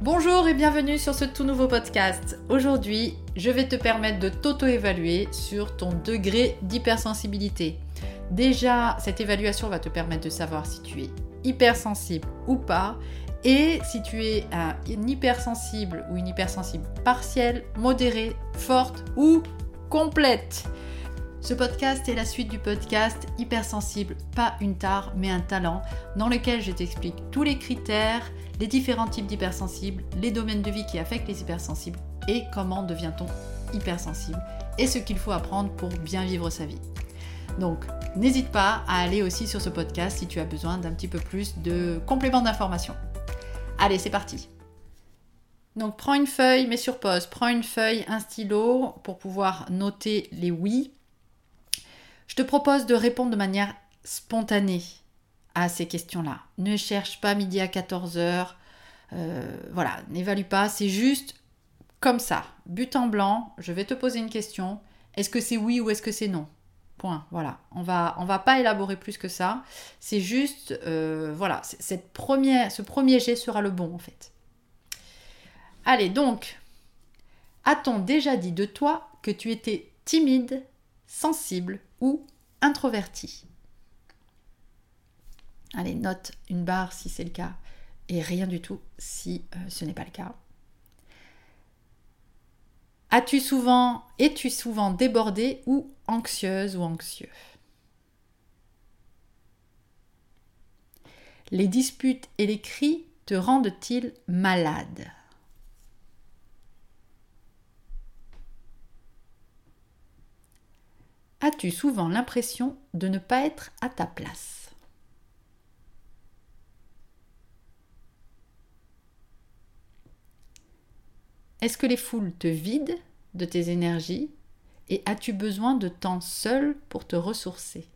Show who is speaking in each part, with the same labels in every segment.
Speaker 1: Bonjour et bienvenue sur ce tout nouveau podcast. Aujourd'hui, je vais te permettre de t'auto-évaluer sur ton degré d'hypersensibilité. Déjà, cette évaluation va te permettre de savoir si tu es hypersensible ou pas et si tu es un, hypersensible ou une hypersensible partielle, modérée, forte ou complète. Ce podcast est la suite du podcast Hypersensible, pas une tare mais un talent, dans lequel je t'explique tous les critères les différents types d'hypersensibles, les domaines de vie qui affectent les hypersensibles et comment devient-on hypersensible et ce qu'il faut apprendre pour bien vivre sa vie. Donc, n'hésite pas à aller aussi sur ce podcast si tu as besoin d'un petit peu plus de compléments d'information. Allez, c'est parti. Donc, prends une feuille, mets sur pause, prends une feuille, un stylo pour pouvoir noter les oui. Te propose de répondre de manière spontanée à ces questions-là. Ne cherche pas midi à 14h. Euh, voilà, n'évalue pas. C'est juste comme ça. But en blanc, je vais te poser une question. Est-ce que c'est oui ou est-ce que c'est non? Point. Voilà. On va, on va pas élaborer plus que ça. C'est juste, euh, voilà, cette première, ce premier jet sera le bon en fait. Allez, donc, a-t-on déjà dit de toi que tu étais timide, sensible ou introverti. Allez, note une barre si c'est le cas et rien du tout si euh, ce n'est pas le cas. As-tu souvent, es-tu souvent débordée ou anxieuse ou anxieux? Les disputes et les cris te rendent-ils malade As-tu souvent l'impression de ne pas être à ta place? Est-ce que les foules te vident de tes énergies et as-tu besoin de temps seul pour te ressourcer?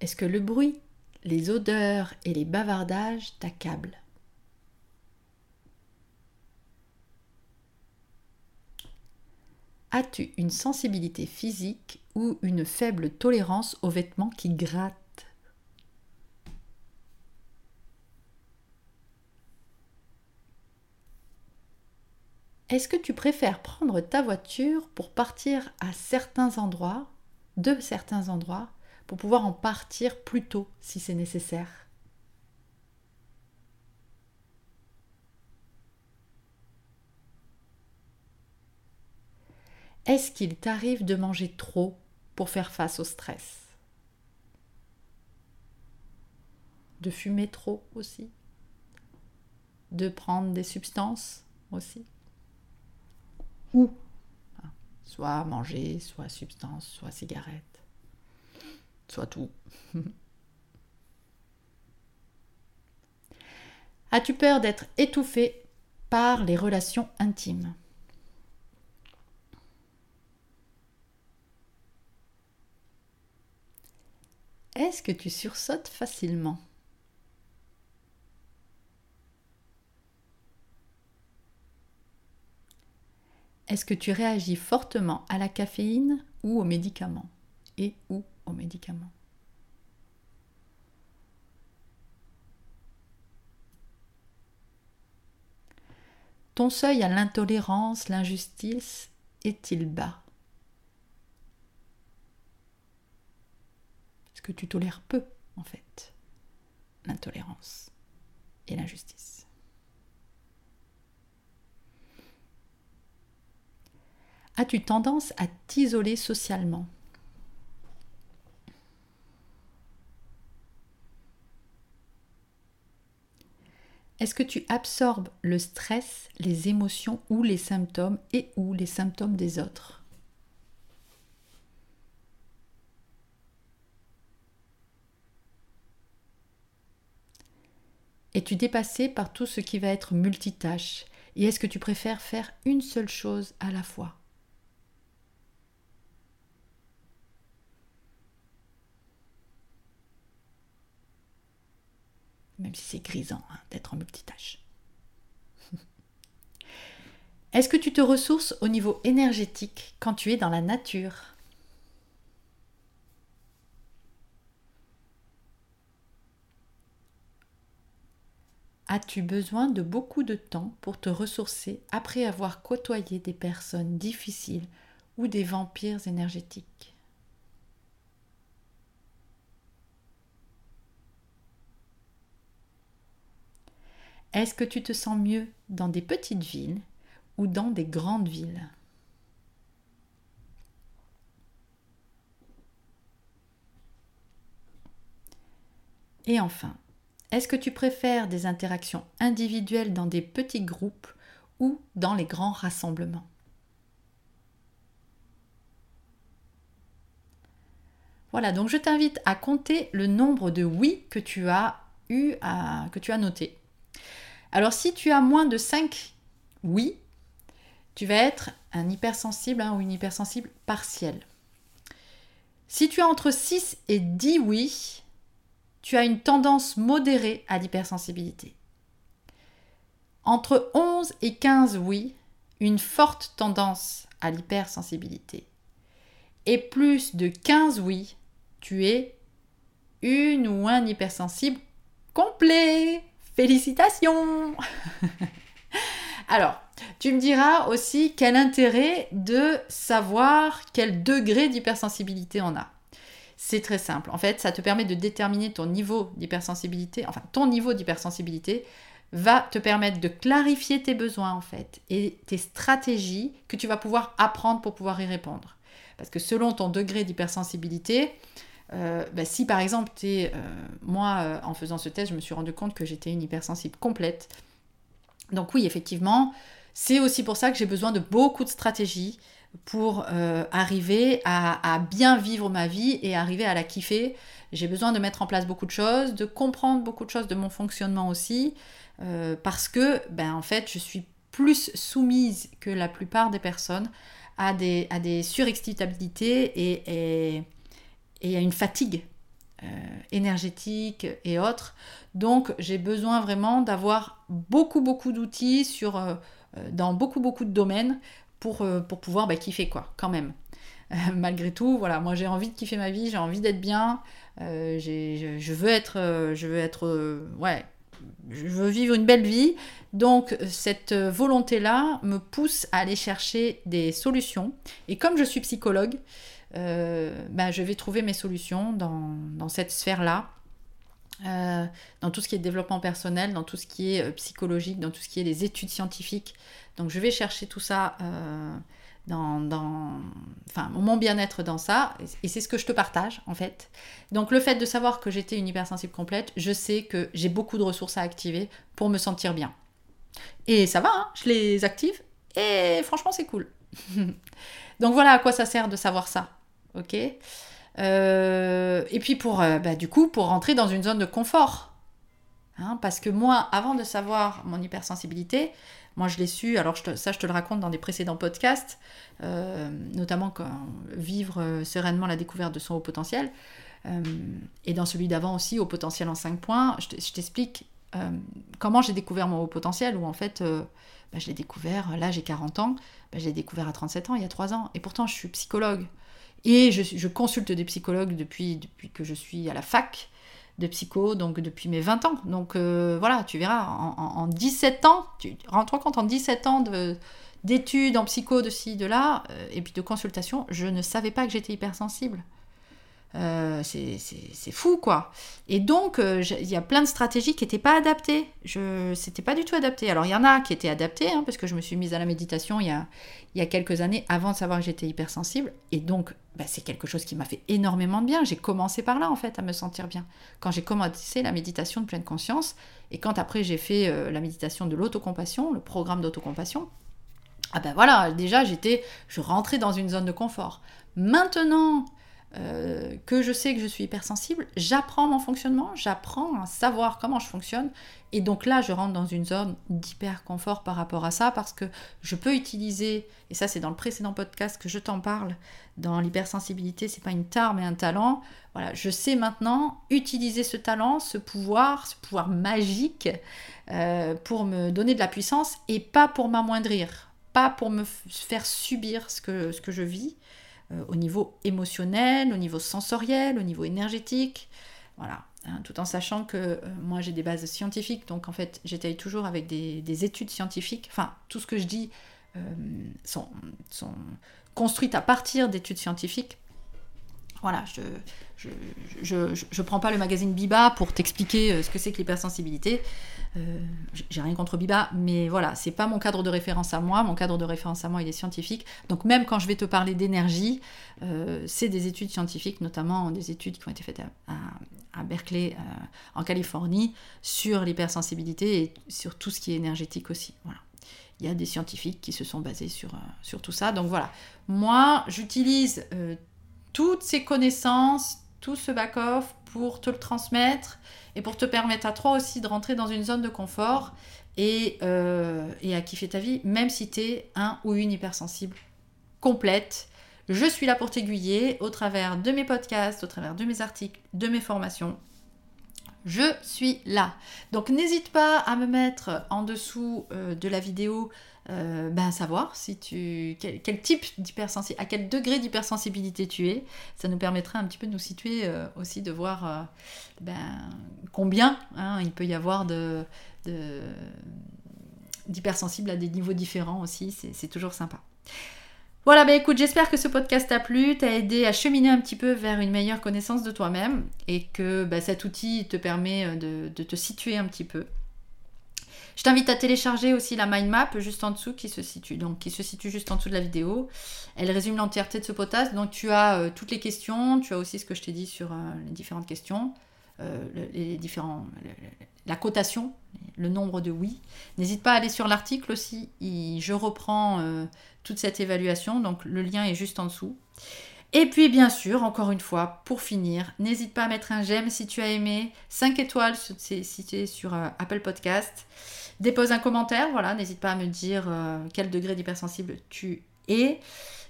Speaker 1: Est-ce que le bruit, les odeurs et les bavardages t'accablent? As-tu une sensibilité physique ou une faible tolérance aux vêtements qui grattent? Est-ce que tu préfères prendre ta voiture pour partir à certains endroits, de certains endroits, pour pouvoir en partir plus tôt si c'est nécessaire? Est-ce qu'il t'arrive de manger trop pour faire face au stress? De fumer trop aussi? De prendre des substances aussi? Ou soit manger, soit substance, soit cigarette, soit tout. As-tu peur d'être étouffé par les relations intimes? Est-ce que tu sursautes facilement? Est-ce que tu réagis fortement à la caféine ou aux médicaments? Et ou aux médicaments? Ton seuil à l'intolérance, l'injustice est-il bas? Est-ce que tu tolères peu, en fait, l'intolérance et l'injustice. As-tu tendance à t'isoler socialement? Est-ce que tu absorbes le stress, les émotions ou les symptômes et ou les symptômes des autres? Es-tu dépassé par tout ce qui va être multitâche? Et est-ce que tu préfères faire une seule chose à la fois? Même si c'est grisant hein, d'être en multitâche. Est-ce que tu te ressources au niveau énergétique quand tu es dans la nature? As-tu besoin de beaucoup de temps pour te ressourcer après avoir côtoyé des personnes difficiles ou des vampires énergétiques? Est-ce que tu te sens mieux dans des petites villes ou dans des grandes villes? Et enfin, est-ce que tu préfères des interactions individuelles dans des petits groupes ou dans les grands rassemblements? Voilà, donc je t'invite à compter le nombre de oui que tu as eu à, que tu as noté. Alors si tu as moins de 5 oui, tu vas être un hypersensible hein, ou une hypersensible partielle. Si tu as entre 6 et 10 oui, tu as une tendance modérée à l'hypersensibilité. Entre 11 et 15 oui, une forte tendance à l'hypersensibilité. Et plus de 15 oui, tu es une ou un hypersensible complet. Félicitations Alors, tu me diras aussi quel intérêt de savoir quel degré d'hypersensibilité on a. C'est très simple. En fait, ça te permet de déterminer ton niveau d'hypersensibilité. Enfin, ton niveau d'hypersensibilité va te permettre de clarifier tes besoins, en fait, et tes stratégies que tu vas pouvoir apprendre pour pouvoir y répondre. Parce que selon ton degré d'hypersensibilité, euh, bah, si par exemple, euh, moi, euh, en faisant ce test, je me suis rendu compte que j'étais une hypersensible complète. Donc oui, effectivement, c'est aussi pour ça que j'ai besoin de beaucoup de stratégies pour euh, arriver à, bien vivre ma vie et arriver à la kiffer. J'ai besoin de mettre en place beaucoup de choses, de comprendre beaucoup de choses de mon fonctionnement aussi, euh, parce que, ben, en fait, je suis plus soumise que la plupart des personnes à des, à des surexcitabilités et, à une fatigue euh, énergétique et autres. Donc, j'ai besoin vraiment d'avoir beaucoup, beaucoup d'outils sur dans beaucoup beaucoup de domaines pour, euh, pour pouvoir bah, kiffer quoi, quand même. Euh, malgré tout, voilà, moi j'ai envie de kiffer ma vie, j'ai envie d'être bien, euh, je, veux être, je veux être, ouais, je veux vivre une belle vie. Donc cette volonté-là me pousse à aller chercher des solutions. Et comme je suis psychologue, bah, je vais trouver mes solutions dans, dans cette sphère-là. Dans tout ce qui est développement personnel, dans tout ce qui est psychologique, dans tout ce qui est les études scientifiques, donc je vais chercher tout ça euh, dans, mon bien-être dans ça, et c'est ce que je te partage en fait. Donc le fait de savoir que j'étais une hypersensible complète, je sais que j'ai beaucoup de ressources à activer pour me sentir bien. Et ça va, hein, je les active, et franchement c'est cool. Donc voilà à quoi ça sert de savoir ça, ok? Euh, Et puis pour, euh, bah, du coup, pour rentrer dans une zone de confort. Hein, parce que moi, avant de savoir mon hypersensibilité, moi, je l'ai su, alors ça, je te le raconte dans des précédents podcasts, euh, notamment vivre sereinement la découverte de son haut potentiel, et dans celui d'avant aussi, au potentiel en 5 points, je t'explique comment j'ai découvert mon haut potentiel, où en fait, bah, je l'ai découvert, là j'ai 40 ans, bah, je l'ai découvert à 37 ans, il y a 3 ans, et pourtant je suis psychologue. Et je, consulte des psychologues depuis, depuis que je suis à la fac de psycho, donc depuis mes 20 ans. Donc euh, voilà, tu verras, en, 17 ans, tu rends-toi compte, en 17 ans d'études en psycho de ci, de là, euh, et puis de consultation, je ne savais pas que j'étais hypersensible. Euh, c'est fou quoi. Et donc euh, il y a plein de stratégies qui n'étaient pas adaptées. Je c'était pas du tout adapté. Alors il y en a qui étaient adaptées hein, parce que je me suis mise à la méditation il y a, il y a quelques années avant de savoir que j'étais hypersensible et donc bah, c'est quelque chose qui m'a fait énormément de bien. J'ai commencé par là en fait à me sentir bien. Quand j'ai commencé la méditation de pleine conscience et quand après j'ai fait euh, la méditation de l'autocompassion, le programme d'autocompassion, ah ben voilà, déjà j'étais, je rentrais dans une zone de confort. Maintenant euh, que je sais que je suis hypersensible, j'apprends mon fonctionnement, j'apprends à savoir comment je fonctionne. Et donc là, je rentre dans une zone d'hyper confort par rapport à ça parce que je peux utiliser, et ça c'est dans le précédent podcast que je t'en parle, dans l'hypersensibilité, c'est pas une tare mais un talent. Voilà, je sais maintenant utiliser ce talent, ce pouvoir, ce pouvoir magique euh, pour me donner de la puissance et pas pour m'amoindrir, pas pour me faire subir ce que, ce que je vis, euh, au niveau émotionnel, au niveau sensoriel, au niveau énergétique. Voilà. Hein, tout en sachant que euh, moi j'ai des bases scientifiques, donc en fait j'étaye toujours avec des, études scientifiques. Enfin, tout ce que je dis euh, sont, sont, construites à partir d'études scientifiques. Voilà, je je, je, prends pas le magazine Biba pour t'expliquer euh, ce que c'est que l'hypersensibilité. Euh, j'ai rien contre Biba, mais voilà, c'est pas mon cadre de référence à moi. Mon cadre de référence à moi, il est scientifique. Donc même quand je vais te parler d'énergie, euh, c'est des études scientifiques, notamment des études qui ont été faites à, Berkeley, en Californie, sur l'hypersensibilité et sur tout ce qui est énergétique aussi. Voilà. Il y a des scientifiques qui se sont basés sur tout ça. Donc voilà, moi, j'utilise toutes ces connaissances, tout ce back-off pour te le transmettre et pour te permettre à toi aussi de rentrer dans une zone de confort et, euh, et à kiffer ta vie, même si tu es un ou une hypersensible complète. Je suis là pour t'aiguiller au travers de mes podcasts, au travers de mes articles, de mes formations. Je suis là. Donc n'hésite pas à me mettre en dessous euh, de la vidéo ben, savoir si tu, quel, type d'hypersensibilité, à quel degré d'hypersensibilité tu es. Ça nous permettra un petit peu de nous situer euh, aussi, de voir euh, ben, combien hein, il peut y avoir de, d'hypersensibles à des niveaux différents aussi. C'est, toujours sympa. Voilà, ben écoute, j'espère que ce podcast t'a plu, t'a aidé à cheminer un petit peu vers une meilleure connaissance de toi-même et que ben, cet outil te permet de, de te situer un petit peu. Je t'invite à télécharger aussi la mind map juste en dessous qui se situe, donc qui se situe juste en dessous de la vidéo. Elle résume l'entièreté de ce potasse. Donc tu as euh, toutes les questions, tu as aussi ce que je t'ai dit sur euh, les différentes questions, euh, les différents, la cotation, le nombre de oui. N'hésite pas à aller sur l'article aussi. je reprends toute cette évaluation, donc le lien est juste en dessous. Et puis bien sûr, encore une fois, pour finir, n'hésite pas à mettre un j'aime si tu as aimé, 5 étoiles si tu es sur Apple Podcast. Dépose un commentaire, voilà, n'hésite pas à me dire euh, quel degré d'hypersensible tu es.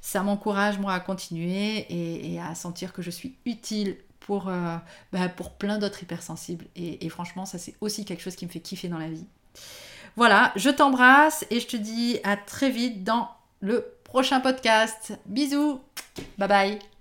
Speaker 1: Ça m'encourage moi à continuer et, à sentir que je suis utile pour, euh, bah, pour plein d'autres hypersensibles. Et, franchement, ça c'est aussi quelque chose qui me fait kiffer dans la vie. Voilà, je t'embrasse et je te dis à très vite dans le prochain podcast. Bisous, bye bye.